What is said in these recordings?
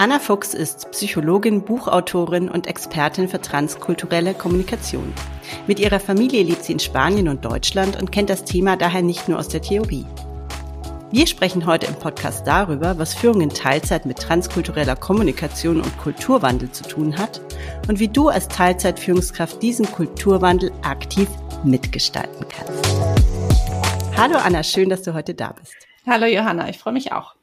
Anna Fuchs ist Psychologin, Buchautorin und Expertin für transkulturelle Kommunikation. Mit ihrer Familie lebt sie in Spanien und Deutschland und kennt das Thema daher nicht nur aus der Theorie. Wir sprechen heute im Podcast darüber, was Führung in Teilzeit mit transkultureller Kommunikation und Kulturwandel zu tun hat und wie du als Teilzeitführungskraft diesen Kulturwandel aktiv mitgestalten kannst. Hallo Anna, schön, dass du heute da bist. Hallo Johanna, ich freue mich auch.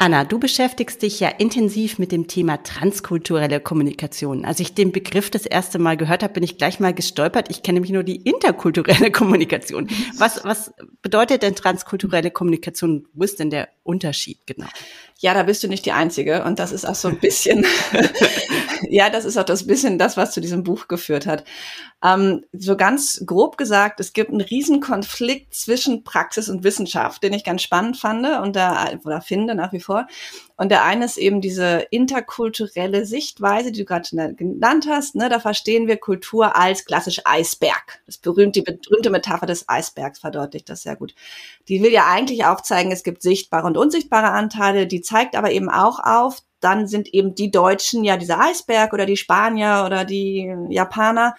Anna, du beschäftigst dich ja intensiv mit dem Thema transkulturelle Kommunikation. Als ich den Begriff das erste Mal gehört habe, bin ich gleich mal gestolpert. Ich kenne nämlich nur die interkulturelle Kommunikation. Was, was bedeutet denn transkulturelle Kommunikation? Wo ist denn der Unterschied genau? Ja, da bist du nicht die Einzige. Und das ist auch so ein bisschen, ja, das ist auch das bisschen das, was zu diesem Buch geführt hat. Ähm, so ganz grob gesagt, es gibt einen riesen Konflikt zwischen Praxis und Wissenschaft, den ich ganz spannend fand und da, oder finde nach wie vor. Und der eine ist eben diese interkulturelle Sichtweise, die du gerade genannt hast. Ne? Da verstehen wir Kultur als klassisch Eisberg. Das berühmte, die berühmte Metapher des Eisbergs verdeutlicht das sehr gut. Die will ja eigentlich aufzeigen, es gibt sichtbare und unsichtbare Anteile. Die zeigt aber eben auch auf, dann sind eben die Deutschen ja dieser Eisberg oder die Spanier oder die Japaner.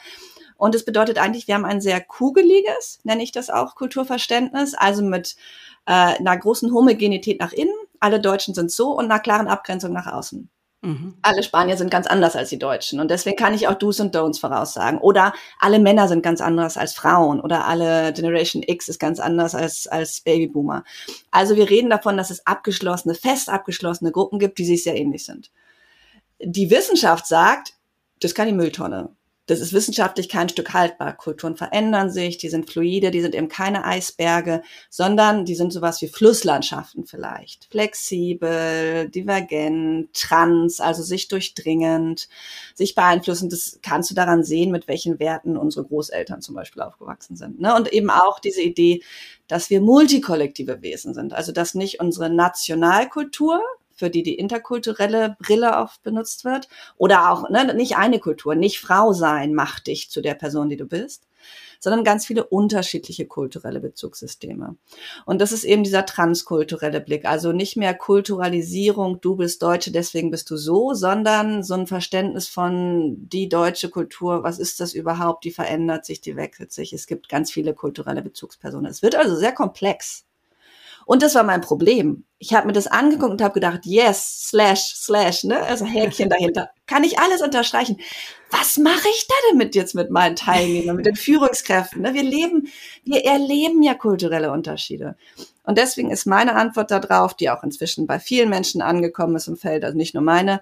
Und es bedeutet eigentlich, wir haben ein sehr kugeliges, nenne ich das auch, Kulturverständnis, also mit äh, einer großen Homogenität nach innen. Alle Deutschen sind so und einer klaren Abgrenzung nach außen. Mhm. Alle Spanier sind ganz anders als die Deutschen und deswegen kann ich auch Do's und Don'ts voraussagen. Oder alle Männer sind ganz anders als Frauen oder alle Generation X ist ganz anders als, als Babyboomer. Also wir reden davon, dass es abgeschlossene, fest abgeschlossene Gruppen gibt, die sich sehr ähnlich sind. Die Wissenschaft sagt, das kann die Mülltonne das ist wissenschaftlich kein Stück haltbar. Kulturen verändern sich, die sind fluide, die sind eben keine Eisberge, sondern die sind sowas wie Flusslandschaften vielleicht. Flexibel, divergent, trans, also sich durchdringend, sich beeinflussen. Das kannst du daran sehen, mit welchen Werten unsere Großeltern zum Beispiel aufgewachsen sind. Ne? Und eben auch diese Idee, dass wir multikollektive Wesen sind. Also dass nicht unsere Nationalkultur, für die die interkulturelle Brille oft benutzt wird. Oder auch ne, nicht eine Kultur, nicht Frau sein macht dich zu der Person, die du bist, sondern ganz viele unterschiedliche kulturelle Bezugssysteme. Und das ist eben dieser transkulturelle Blick. Also nicht mehr Kulturalisierung, du bist Deutsche, deswegen bist du so, sondern so ein Verständnis von die deutsche Kultur, was ist das überhaupt, die verändert sich, die wechselt sich. Es gibt ganz viele kulturelle Bezugspersonen. Es wird also sehr komplex. Und das war mein Problem. Ich habe mir das angeguckt und habe gedacht, yes, slash, slash, ne? Also Häkchen dahinter. Kann ich alles unterstreichen. Was mache ich da denn mit jetzt mit meinen Teilnehmern, mit den Führungskräften? Ne? Wir leben, wir erleben ja kulturelle Unterschiede. Und deswegen ist meine Antwort darauf, die auch inzwischen bei vielen Menschen angekommen ist im Feld, also nicht nur meine,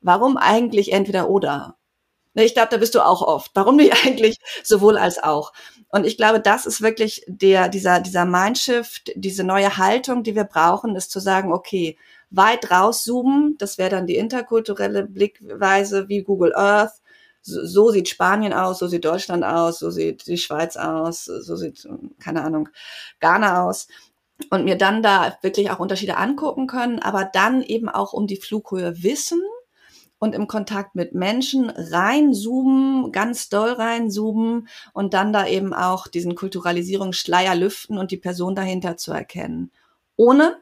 warum eigentlich entweder oder? Ne, ich glaube, da bist du auch oft. Warum nicht eigentlich sowohl als auch? Und ich glaube, das ist wirklich der, dieser, dieser Mindshift, diese neue Haltung, die wir brauchen, ist zu sagen, okay, weit rauszoomen, das wäre dann die interkulturelle Blickweise wie Google Earth. So, so sieht Spanien aus, so sieht Deutschland aus, so sieht die Schweiz aus, so sieht, keine Ahnung, Ghana aus und mir dann da wirklich auch Unterschiede angucken können, aber dann eben auch um die Flughöhe wissen und im Kontakt mit Menschen reinzoomen, ganz doll reinzoomen und dann da eben auch diesen Kulturalisierungsschleier lüften und die Person dahinter zu erkennen. Ohne,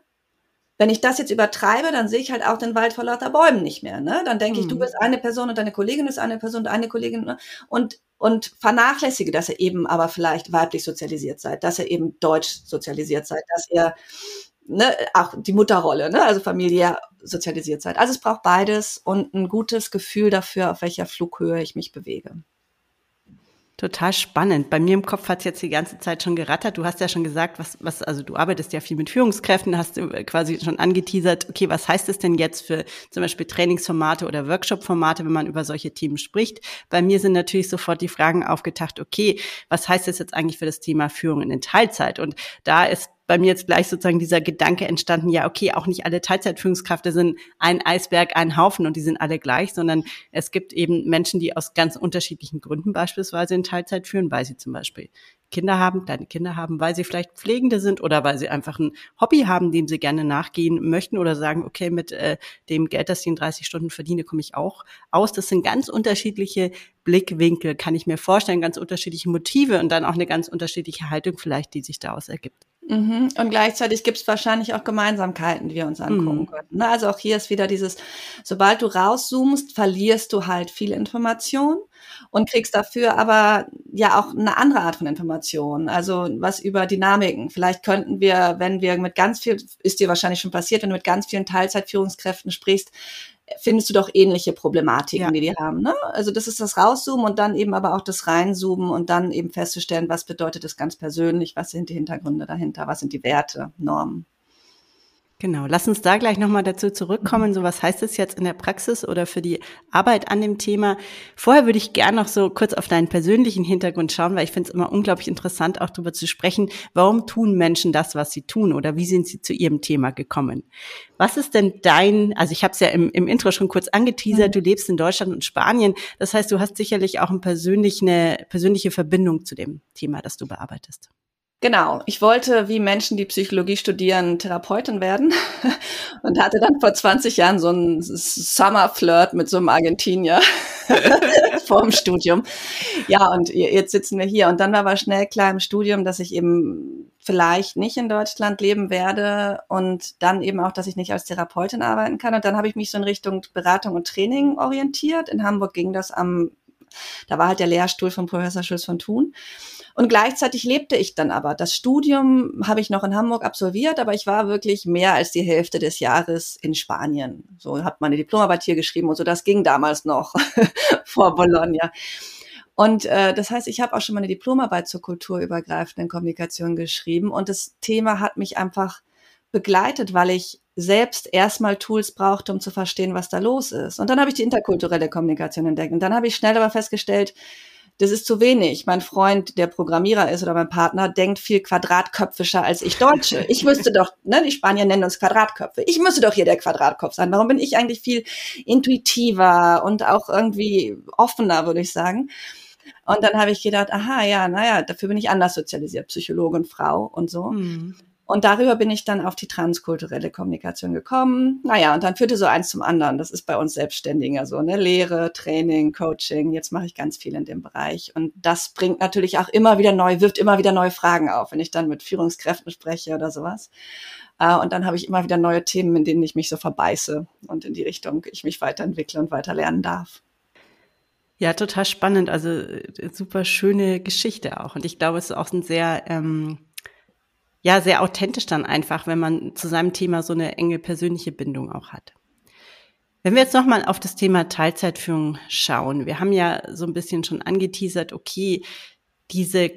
wenn ich das jetzt übertreibe, dann sehe ich halt auch den Wald vor lauter Bäumen nicht mehr. Ne? Dann denke ich, du mhm. bist eine Person und deine Kollegin ist eine Person und eine Kollegin ne? und und vernachlässige, dass ihr eben aber vielleicht weiblich sozialisiert seid, dass ihr eben deutsch sozialisiert seid, dass ihr ne, auch die Mutterrolle, ne, also familiär sozialisiert seid. Also es braucht beides und ein gutes Gefühl dafür, auf welcher Flughöhe ich mich bewege. Total spannend. Bei mir im Kopf hat es jetzt die ganze Zeit schon gerattert. Du hast ja schon gesagt, was, was, also du arbeitest ja viel mit Führungskräften, hast du quasi schon angeteasert, okay, was heißt es denn jetzt für zum Beispiel Trainingsformate oder Workshop-Formate, wenn man über solche Themen spricht? Bei mir sind natürlich sofort die Fragen aufgetaucht, okay, was heißt das jetzt eigentlich für das Thema Führung in Teilzeit? Und da ist bei mir jetzt gleich sozusagen dieser Gedanke entstanden, ja, okay, auch nicht alle Teilzeitführungskräfte sind ein Eisberg, ein Haufen und die sind alle gleich, sondern es gibt eben Menschen, die aus ganz unterschiedlichen Gründen beispielsweise in Teilzeit führen, weil sie zum Beispiel Kinder haben, kleine Kinder haben, weil sie vielleicht Pflegende sind oder weil sie einfach ein Hobby haben, dem sie gerne nachgehen möchten oder sagen, okay, mit äh, dem Geld, das ich in 30 Stunden verdiene, komme ich auch aus. Das sind ganz unterschiedliche Blickwinkel, kann ich mir vorstellen, ganz unterschiedliche Motive und dann auch eine ganz unterschiedliche Haltung vielleicht, die sich daraus ergibt. Mhm. Und gleichzeitig gibt es wahrscheinlich auch Gemeinsamkeiten, die wir uns angucken mhm. können. Ne? Also auch hier ist wieder dieses, sobald du rauszoomst, verlierst du halt viel Information und kriegst dafür aber ja auch eine andere Art von Information. Also was über Dynamiken. Vielleicht könnten wir, wenn wir mit ganz viel, ist dir wahrscheinlich schon passiert, wenn du mit ganz vielen Teilzeitführungskräften sprichst, findest du doch ähnliche Problematiken, ja. die die haben. Ne? Also das ist das Rauszoomen und dann eben aber auch das Reinzoomen und dann eben festzustellen, was bedeutet das ganz persönlich, was sind die Hintergründe dahinter, was sind die Werte, Normen. Genau, lass uns da gleich nochmal dazu zurückkommen. So, was heißt es jetzt in der Praxis oder für die Arbeit an dem Thema? Vorher würde ich gerne noch so kurz auf deinen persönlichen Hintergrund schauen, weil ich finde es immer unglaublich interessant, auch darüber zu sprechen, warum tun Menschen das, was sie tun oder wie sind sie zu ihrem Thema gekommen? Was ist denn dein, also ich habe es ja im, im Intro schon kurz angeteasert, mhm. du lebst in Deutschland und Spanien. Das heißt, du hast sicherlich auch eine persönliche, eine persönliche Verbindung zu dem Thema, das du bearbeitest. Genau, ich wollte, wie Menschen, die Psychologie studieren, Therapeutin werden und hatte dann vor 20 Jahren so einen Summer-Flirt mit so einem Argentinier vor dem Studium. Ja, und jetzt sitzen wir hier. Und dann war aber schnell klar im Studium, dass ich eben vielleicht nicht in Deutschland leben werde und dann eben auch, dass ich nicht als Therapeutin arbeiten kann. Und dann habe ich mich so in Richtung Beratung und Training orientiert. In Hamburg ging das am, da war halt der Lehrstuhl von Professor Schulz von Thun. Und gleichzeitig lebte ich dann aber. Das Studium habe ich noch in Hamburg absolviert, aber ich war wirklich mehr als die Hälfte des Jahres in Spanien. So hat meine Diplomarbeit hier geschrieben und so. Das ging damals noch vor Bologna. Und äh, das heißt, ich habe auch schon meine Diplomarbeit zur kulturübergreifenden Kommunikation geschrieben und das Thema hat mich einfach begleitet, weil ich selbst erstmal Tools brauchte, um zu verstehen, was da los ist. Und dann habe ich die interkulturelle Kommunikation entdeckt. Und dann habe ich schnell aber festgestellt, das ist zu wenig. Mein Freund, der Programmierer ist oder mein Partner, denkt viel quadratköpfischer als ich Deutsche. Ich müsste doch, ne, die Spanier nennen uns Quadratköpfe. Ich müsste doch hier der Quadratkopf sein. Warum bin ich eigentlich viel intuitiver und auch irgendwie offener, würde ich sagen? Und dann habe ich gedacht, aha, ja, naja, dafür bin ich anders sozialisiert, Psychologin, Frau und so. Mhm. Und darüber bin ich dann auf die transkulturelle Kommunikation gekommen. Naja, und dann führte so eins zum anderen. Das ist bei uns Selbstständigen so, ne? Lehre, Training, Coaching. Jetzt mache ich ganz viel in dem Bereich. Und das bringt natürlich auch immer wieder neu, wirft immer wieder neue Fragen auf, wenn ich dann mit Führungskräften spreche oder sowas. Äh, und dann habe ich immer wieder neue Themen, in denen ich mich so verbeiße und in die Richtung ich mich weiterentwickle und weiter lernen darf. Ja, total spannend. Also äh, super schöne Geschichte auch. Und ich glaube, es ist auch ein sehr ähm, ja sehr authentisch dann einfach, wenn man zu seinem Thema so eine enge persönliche Bindung auch hat. Wenn wir jetzt nochmal auf das Thema Teilzeitführung schauen, wir haben ja so ein bisschen schon angeteasert, okay, diese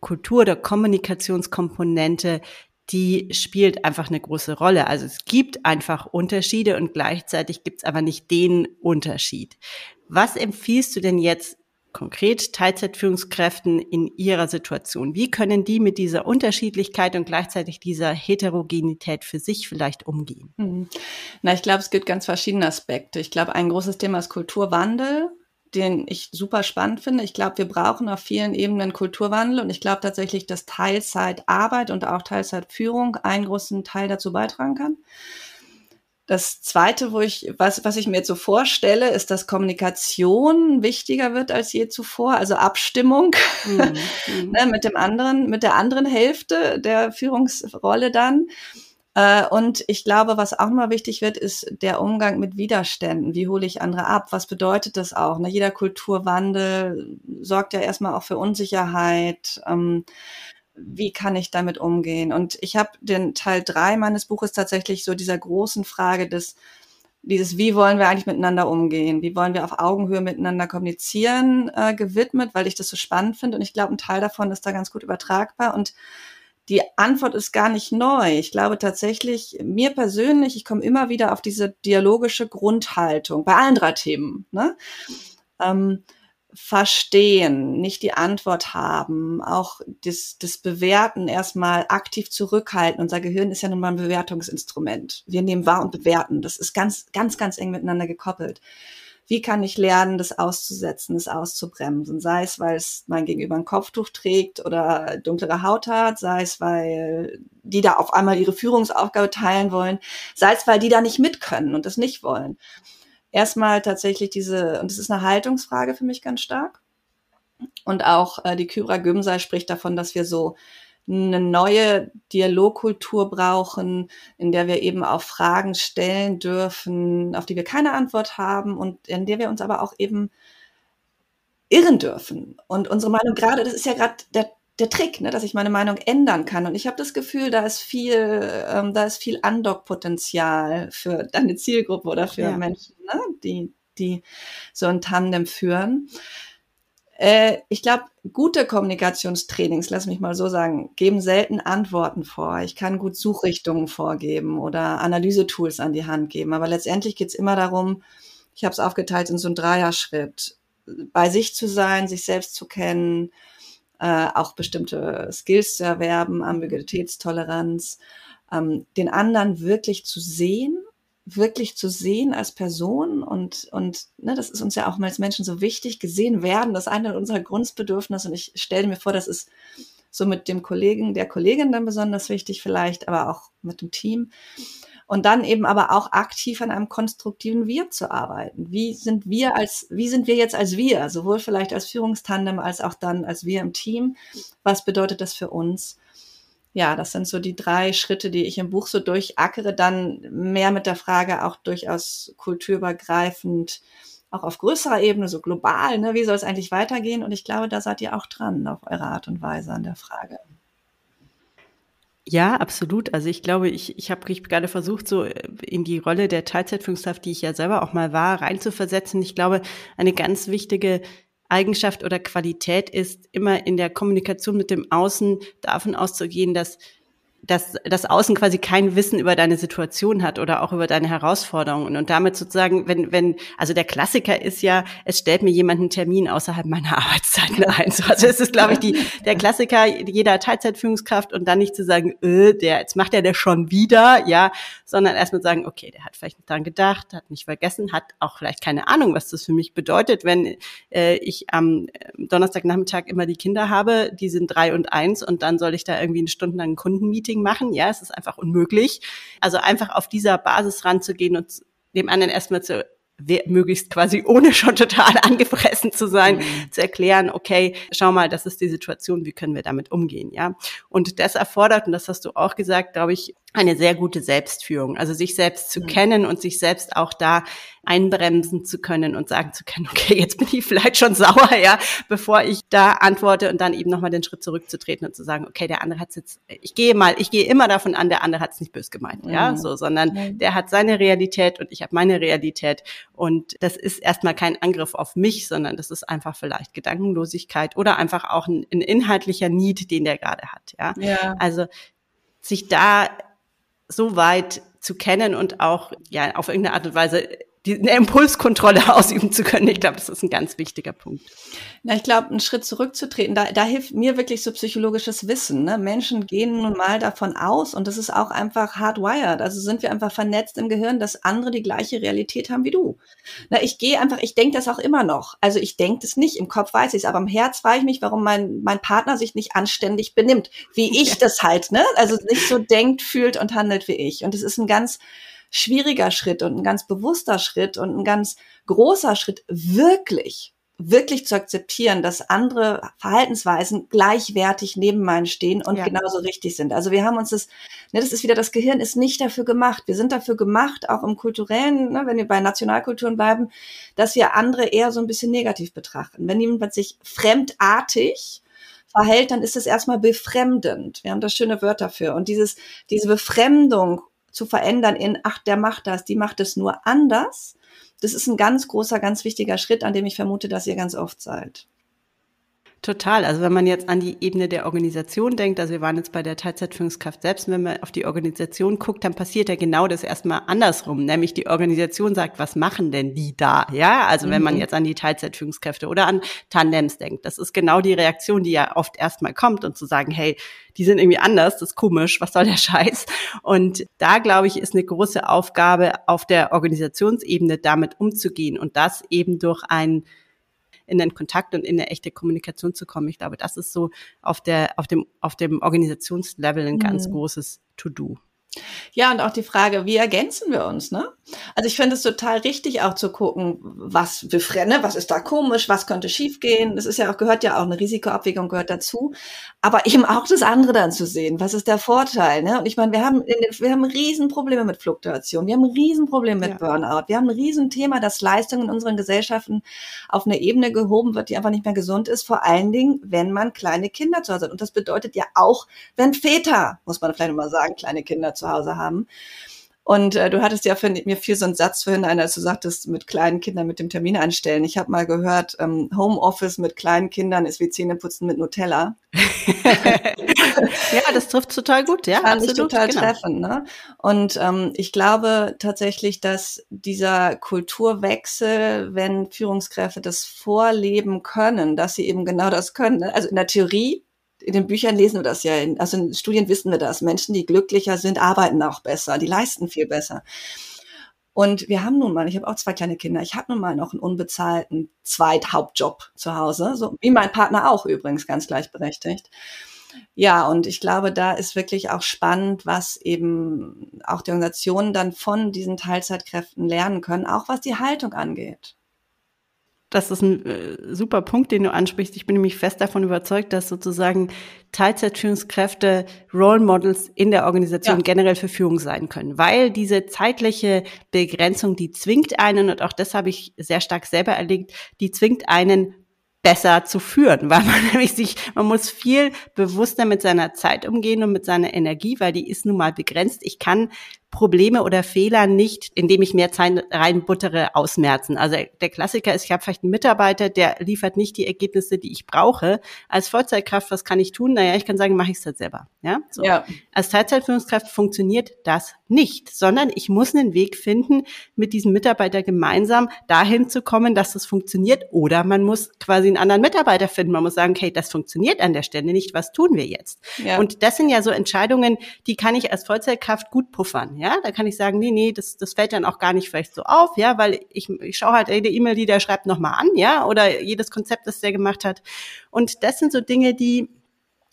Kultur- der Kommunikationskomponente, die spielt einfach eine große Rolle. Also es gibt einfach Unterschiede und gleichzeitig gibt es aber nicht den Unterschied. Was empfiehlst du denn jetzt konkret Teilzeitführungskräften in ihrer Situation? Wie können die mit dieser Unterschiedlichkeit und gleichzeitig dieser Heterogenität für sich vielleicht umgehen? Hm. Na, ich glaube, es gibt ganz verschiedene Aspekte. Ich glaube, ein großes Thema ist Kulturwandel den ich super spannend finde. Ich glaube, wir brauchen auf vielen Ebenen Kulturwandel und ich glaube tatsächlich, dass Teilzeitarbeit und auch Teilzeitführung einen großen Teil dazu beitragen kann. Das zweite, wo ich, was, was ich mir jetzt so vorstelle, ist, dass Kommunikation wichtiger wird als je zuvor, also Abstimmung mhm. ne, mit dem anderen, mit der anderen Hälfte der Führungsrolle dann. Äh, und ich glaube, was auch mal wichtig wird, ist der Umgang mit Widerständen. Wie hole ich andere ab? Was bedeutet das auch? Ne? Jeder Kulturwandel sorgt ja erstmal auch für Unsicherheit. Wie kann ich damit umgehen? Und ich habe den Teil drei meines Buches tatsächlich so dieser großen Frage des dieses, wie wollen wir eigentlich miteinander umgehen? Wie wollen wir auf Augenhöhe miteinander kommunizieren, äh, gewidmet, weil ich das so spannend finde. Und ich glaube, ein Teil davon ist da ganz gut übertragbar. Und die Antwort ist gar nicht neu. Ich glaube tatsächlich, mir persönlich, ich komme immer wieder auf diese dialogische Grundhaltung bei allen drei Themen. Ne? Ähm, verstehen, nicht die Antwort haben, auch das, das Bewerten erstmal aktiv zurückhalten. Unser Gehirn ist ja nun mal ein Bewertungsinstrument. Wir nehmen wahr und bewerten. Das ist ganz, ganz, ganz eng miteinander gekoppelt. Wie kann ich lernen, das auszusetzen, das auszubremsen? Sei es, weil es mein Gegenüber ein Kopftuch trägt oder dunklere Haut hat, sei es, weil die da auf einmal ihre Führungsaufgabe teilen wollen, sei es, weil die da nicht mit können und das nicht wollen erstmal tatsächlich diese, und das ist eine Haltungsfrage für mich ganz stark. Und auch äh, die Kyra Gümsei spricht davon, dass wir so eine neue Dialogkultur brauchen, in der wir eben auch Fragen stellen dürfen, auf die wir keine Antwort haben und in der wir uns aber auch eben irren dürfen. Und unsere Meinung gerade, das ist ja gerade der, der Trick, ne, dass ich meine Meinung ändern kann. Und ich habe das Gefühl, da ist viel, ähm, da ist viel Andockpotenzial für deine Zielgruppe oder für ja. Menschen, ne, die, die so ein Tandem führen. Äh, ich glaube, gute Kommunikationstrainings, lass mich mal so sagen, geben selten Antworten vor. Ich kann gut Suchrichtungen vorgeben oder Analysetools an die Hand geben. Aber letztendlich geht es immer darum, ich habe es aufgeteilt in so einen Dreierschritt, bei sich zu sein, sich selbst zu kennen, äh, auch bestimmte Skills zu erwerben, Ambiguitätstoleranz, ähm, den anderen wirklich zu sehen wirklich zu sehen als Person und, und ne, das ist uns ja auch als Menschen so wichtig, gesehen werden, das ist eine unserer Grundbedürfnisse und ich stelle mir vor, das ist so mit dem Kollegen, der Kollegin dann besonders wichtig vielleicht, aber auch mit dem Team. Und dann eben aber auch aktiv an einem konstruktiven Wir zu arbeiten. Wie sind wir als, wie sind wir jetzt als wir? Sowohl vielleicht als Führungstandem als auch dann als wir im Team. Was bedeutet das für uns? ja, das sind so die drei Schritte, die ich im Buch so durchackere, dann mehr mit der Frage auch durchaus kulturübergreifend, auch auf größerer Ebene, so global, ne, wie soll es eigentlich weitergehen? Und ich glaube, da seid ihr auch dran auf eure Art und Weise an der Frage. Ja, absolut. Also ich glaube, ich, ich habe gerade versucht, so in die Rolle der Teilzeitführungskraft, die ich ja selber auch mal war, reinzuversetzen. Ich glaube, eine ganz wichtige Eigenschaft oder Qualität ist, immer in der Kommunikation mit dem Außen davon auszugehen, dass dass das Außen quasi kein Wissen über deine Situation hat oder auch über deine Herausforderungen und damit sozusagen, wenn, wenn, also der Klassiker ist ja, es stellt mir jemand einen Termin außerhalb meiner Arbeitszeiten ein. So, also es ist, glaube ich, die, der Klassiker jeder Teilzeitführungskraft und dann nicht zu sagen, äh, der, jetzt macht er das schon wieder, ja, sondern erstmal sagen, okay, der hat vielleicht nicht daran gedacht, hat nicht vergessen, hat auch vielleicht keine Ahnung, was das für mich bedeutet, wenn äh, ich am Donnerstagnachmittag immer die Kinder habe, die sind drei und eins und dann soll ich da irgendwie eine Stunde lang ein Kundenmeeting Marketing machen. Ja, es ist einfach unmöglich. Also einfach auf dieser Basis ranzugehen und dem anderen erstmal zu möglichst quasi ohne schon total angefressen zu sein, mhm. zu erklären, okay, schau mal, das ist die Situation, wie können wir damit umgehen, ja? Und das erfordert, und das hast du auch gesagt, glaube ich, eine sehr gute Selbstführung, also sich selbst zu mhm. kennen und sich selbst auch da einbremsen zu können und sagen zu können, okay, jetzt bin ich vielleicht schon sauer, ja, bevor ich da antworte und dann eben nochmal den Schritt zurückzutreten und zu sagen, okay, der andere hat jetzt, ich gehe mal, ich gehe immer davon an, der andere hat es nicht bös gemeint, mhm. ja, so, sondern mhm. der hat seine Realität und ich habe meine Realität und das ist erstmal kein Angriff auf mich, sondern das ist einfach vielleicht Gedankenlosigkeit oder einfach auch ein, ein inhaltlicher Need, den der gerade hat, ja. ja. Also sich da so weit zu kennen und auch ja auf irgendeine Art und Weise die, eine Impulskontrolle ausüben zu können. Ich glaube, das ist ein ganz wichtiger Punkt. Na, ich glaube, einen Schritt zurückzutreten, da, da hilft mir wirklich so psychologisches Wissen. Ne? Menschen gehen nun mal davon aus, und das ist auch einfach hardwired. Also sind wir einfach vernetzt im Gehirn, dass andere die gleiche Realität haben wie du. Na, ich gehe einfach, ich denke das auch immer noch. Also ich denke das nicht, im Kopf weiß ich es, aber im Herz frage ich mich, warum mein, mein Partner sich nicht anständig benimmt, wie ich das halt, ne? Also nicht so denkt, fühlt und handelt wie ich. Und es ist ein ganz schwieriger Schritt und ein ganz bewusster Schritt und ein ganz großer Schritt, wirklich, wirklich zu akzeptieren, dass andere Verhaltensweisen gleichwertig neben meinen stehen und ja. genauso richtig sind. Also wir haben uns das, ne, das ist wieder, das Gehirn ist nicht dafür gemacht. Wir sind dafür gemacht, auch im kulturellen, ne, wenn wir bei Nationalkulturen bleiben, dass wir andere eher so ein bisschen negativ betrachten. Wenn jemand sich fremdartig verhält, dann ist es erstmal befremdend. Wir haben da schöne Wörter für. Und dieses, diese Befremdung zu verändern in, ach, der macht das, die macht es nur anders. Das ist ein ganz großer, ganz wichtiger Schritt, an dem ich vermute, dass ihr ganz oft seid. Total. Also wenn man jetzt an die Ebene der Organisation denkt, also wir waren jetzt bei der Teilzeitführungskraft selbst, wenn man auf die Organisation guckt, dann passiert ja genau das erstmal andersrum, nämlich die Organisation sagt, was machen denn die da? Ja, also mhm. wenn man mhm. jetzt an die Teilzeitführungskräfte oder an Tandems denkt, das ist genau die Reaktion, die ja oft erstmal kommt und zu sagen, hey, die sind irgendwie anders, das ist komisch, was soll der Scheiß? Und da glaube ich, ist eine große Aufgabe auf der Organisationsebene damit umzugehen und das eben durch ein in den Kontakt und in eine echte Kommunikation zu kommen. Ich glaube, das ist so auf der, auf dem, auf dem Organisationslevel ein ganz mhm. großes To-Do. Ja, und auch die Frage, wie ergänzen wir uns, ne? Also ich finde es total richtig auch zu gucken, was wir ne, was ist da komisch, was könnte schiefgehen. Das ist ja auch, gehört ja auch, eine Risikoabwägung gehört dazu. Aber eben auch das andere dann zu sehen. Was ist der Vorteil, ne? Und ich meine, wir haben, wir haben Riesenprobleme mit Fluktuation. Wir haben Riesenprobleme mit ja. Burnout. Wir haben ein Riesenthema, dass Leistung in unseren Gesellschaften auf eine Ebene gehoben wird, die einfach nicht mehr gesund ist. Vor allen Dingen, wenn man kleine Kinder zu Hause hat. Und das bedeutet ja auch, wenn Väter, muss man vielleicht mal sagen, kleine Kinder zu Hause haben. Und äh, du hattest ja für mir viel so einen Satz vorhin, als du sagtest, mit kleinen Kindern mit dem Termin einstellen. Ich habe mal gehört, ähm, Homeoffice mit kleinen Kindern ist wie Zähneputzen mit Nutella. ja, das trifft total gut, ja. Fand absolut, ich total genau. treffend. Ne? Und ähm, ich glaube tatsächlich, dass dieser Kulturwechsel, wenn Führungskräfte das vorleben können, dass sie eben genau das können. Ne? Also in der Theorie in den Büchern lesen wir das ja, in, also in Studien wissen wir das. Menschen, die glücklicher sind, arbeiten auch besser, die leisten viel besser. Und wir haben nun mal, ich habe auch zwei kleine Kinder, ich habe nun mal noch einen unbezahlten Zweithauptjob zu Hause, so wie mein Partner auch übrigens ganz gleichberechtigt. Ja, und ich glaube, da ist wirklich auch spannend, was eben auch die Organisationen dann von diesen Teilzeitkräften lernen können, auch was die Haltung angeht das ist ein äh, super Punkt, den du ansprichst. Ich bin nämlich fest davon überzeugt, dass sozusagen Teilzeitführungskräfte Role Models in der Organisation ja. generell für Führung sein können, weil diese zeitliche Begrenzung, die zwingt einen, und auch das habe ich sehr stark selber erlebt, die zwingt einen besser zu führen, weil man nämlich sich, man muss viel bewusster mit seiner Zeit umgehen und mit seiner Energie, weil die ist nun mal begrenzt. Ich kann Probleme oder Fehler nicht, indem ich mehr Zeit reinbuttere, ausmerzen. Also der Klassiker ist, ich habe vielleicht einen Mitarbeiter, der liefert nicht die Ergebnisse, die ich brauche. Als Vollzeitkraft, was kann ich tun? Naja, ich kann sagen, mache ich es halt selber. Ja? So. ja. Als Teilzeitführungskraft funktioniert das nicht, sondern ich muss einen Weg finden, mit diesem Mitarbeiter gemeinsam dahin zu kommen, dass das funktioniert. Oder man muss quasi einen anderen Mitarbeiter finden. Man muss sagen, okay, das funktioniert an der Stelle nicht. Was tun wir jetzt? Ja. Und das sind ja so Entscheidungen, die kann ich als Vollzeitkraft gut puffern. Ja, da kann ich sagen, nee, nee, das, das fällt dann auch gar nicht vielleicht so auf, ja, weil ich, ich schaue halt jede E-Mail, die der schreibt, nochmal an, ja, oder jedes Konzept, das der gemacht hat. Und das sind so Dinge, die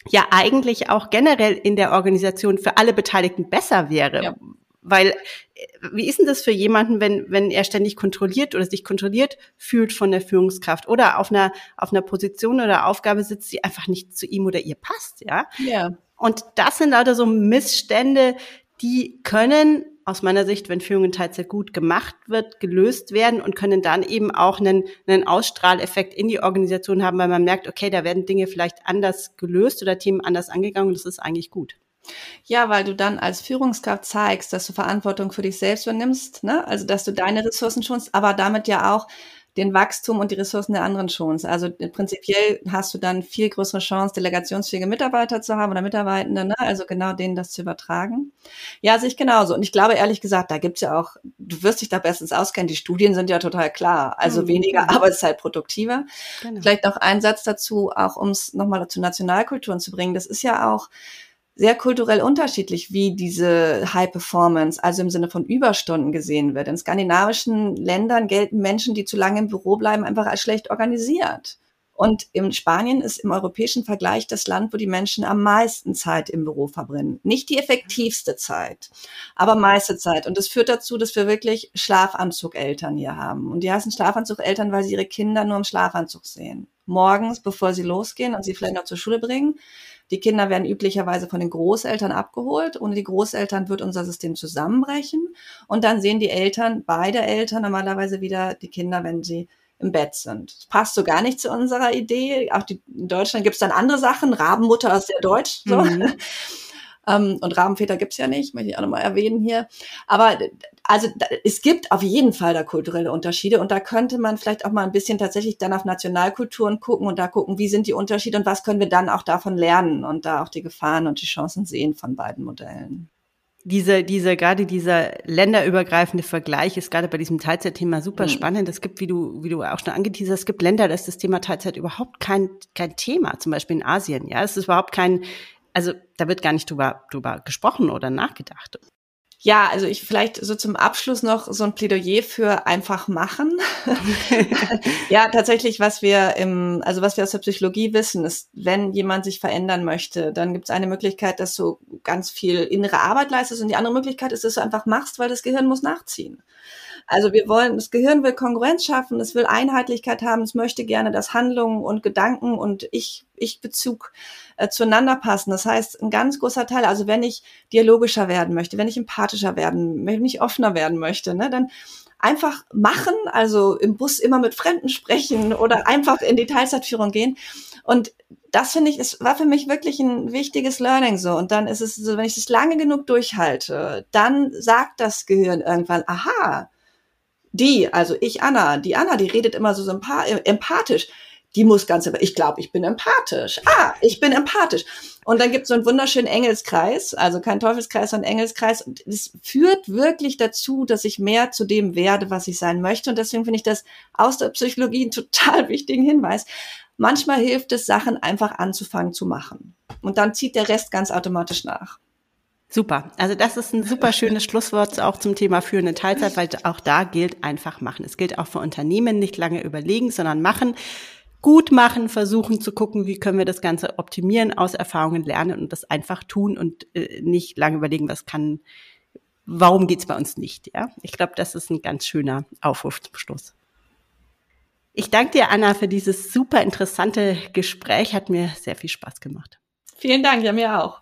ja eigentlich auch generell in der Organisation für alle Beteiligten besser wäre. Ja. Weil, äh, wie ist denn das für jemanden, wenn, wenn er ständig kontrolliert oder sich kontrolliert fühlt von der Führungskraft oder auf einer, auf einer Position oder Aufgabe sitzt, die einfach nicht zu ihm oder ihr passt, ja? Ja. Und das sind lauter so Missstände, die können aus meiner Sicht, wenn Führung in Teilzeit gut gemacht wird, gelöst werden und können dann eben auch einen, einen Ausstrahleffekt in die Organisation haben, weil man merkt, okay, da werden Dinge vielleicht anders gelöst oder Themen anders angegangen und das ist eigentlich gut. Ja, weil du dann als Führungskraft zeigst, dass du Verantwortung für dich selbst übernimmst, ne? also dass du deine Ressourcen schonst, aber damit ja auch den Wachstum und die Ressourcen der anderen schonst. Also äh, prinzipiell hast du dann viel größere Chance, delegationsfähige Mitarbeiter zu haben oder Mitarbeitende, ne? also genau denen das zu übertragen. Ja, sehe ich genauso. Und ich glaube ehrlich gesagt, da gibt's ja auch, du wirst dich da bestens auskennen, die Studien sind ja total klar. Also mhm. weniger mhm. Arbeitszeit produktiver. Genau. Vielleicht noch ein Satz dazu, auch um es nochmal zu Nationalkulturen zu bringen. Das ist ja auch, sehr kulturell unterschiedlich, wie diese High Performance, also im Sinne von Überstunden gesehen wird. In skandinavischen Ländern gelten Menschen, die zu lange im Büro bleiben, einfach als schlecht organisiert. Und in Spanien ist im europäischen Vergleich das Land, wo die Menschen am meisten Zeit im Büro verbrennen. Nicht die effektivste Zeit, aber meiste Zeit. Und das führt dazu, dass wir wirklich Schlafanzugeltern hier haben. Und die heißen Schlafanzugeltern, weil sie ihre Kinder nur im Schlafanzug sehen. Morgens, bevor sie losgehen und sie vielleicht noch zur Schule bringen, die Kinder werden üblicherweise von den Großeltern abgeholt. Ohne die Großeltern wird unser System zusammenbrechen. Und dann sehen die Eltern, beide Eltern normalerweise wieder die Kinder, wenn sie im Bett sind. Das passt so gar nicht zu unserer Idee. Auch die, in Deutschland gibt es dann andere Sachen. Rabenmutter ist sehr deutsch. So. Mhm. Ähm, und Rabenväter gibt's ja nicht, möchte ich auch nochmal erwähnen hier. Aber also es gibt auf jeden Fall da kulturelle Unterschiede und da könnte man vielleicht auch mal ein bisschen tatsächlich dann auf Nationalkulturen gucken und da gucken, wie sind die Unterschiede und was können wir dann auch davon lernen und da auch die Gefahren und die Chancen sehen von beiden Modellen diese, diese, gerade dieser länderübergreifende Vergleich ist gerade bei diesem Teilzeitthema super mhm. spannend. Es gibt, wie du, wie du auch schon angeteasert hast, es gibt Länder, da ist das Thema Teilzeit überhaupt kein, kein Thema. Zum Beispiel in Asien, ja. Es ist überhaupt kein, also da wird gar nicht drüber, drüber gesprochen oder nachgedacht. Ja, also ich vielleicht so zum Abschluss noch so ein Plädoyer für einfach machen. ja, tatsächlich, was wir im, also was wir aus der Psychologie wissen, ist, wenn jemand sich verändern möchte, dann gibt es eine Möglichkeit, dass du ganz viel innere Arbeit leistest und die andere Möglichkeit ist, dass du einfach machst, weil das Gehirn muss nachziehen. Also wir wollen, das Gehirn will Kongruenz schaffen, es will Einheitlichkeit haben, es möchte gerne, dass Handlungen und Gedanken und ich, ich Bezug äh, zueinander passen. Das heißt, ein ganz großer Teil, also wenn ich dialogischer werden möchte, wenn ich empathischer werden, wenn ich offener werden möchte, ne, dann einfach machen, also im Bus immer mit Fremden sprechen oder einfach in die Teilzeitführung gehen. Und das finde ich, es war für mich wirklich ein wichtiges Learning so. Und dann ist es so, wenn ich es lange genug durchhalte, dann sagt das Gehirn irgendwann, aha, die, also ich Anna, die Anna, die redet immer so empathisch. Die muss ganz, ich glaube, ich bin empathisch. Ah, ich bin empathisch. Und dann gibt es so einen wunderschönen Engelskreis, also kein Teufelskreis, sondern Engelskreis. Und es führt wirklich dazu, dass ich mehr zu dem werde, was ich sein möchte. Und deswegen finde ich das aus der Psychologie einen total wichtigen Hinweis. Manchmal hilft es, Sachen einfach anzufangen zu machen. Und dann zieht der Rest ganz automatisch nach. Super. Also das ist ein super schönes Schlusswort auch zum Thema führende Teilzeit, weil auch da gilt einfach machen. Es gilt auch für Unternehmen nicht lange überlegen, sondern machen, gut machen, versuchen zu gucken, wie können wir das Ganze optimieren, aus Erfahrungen lernen und das einfach tun und äh, nicht lange überlegen, was kann, warum geht's bei uns nicht. Ja, ich glaube, das ist ein ganz schöner Aufruf zum Schluss. Ich danke dir, Anna, für dieses super interessante Gespräch. Hat mir sehr viel Spaß gemacht. Vielen Dank, ja mir auch.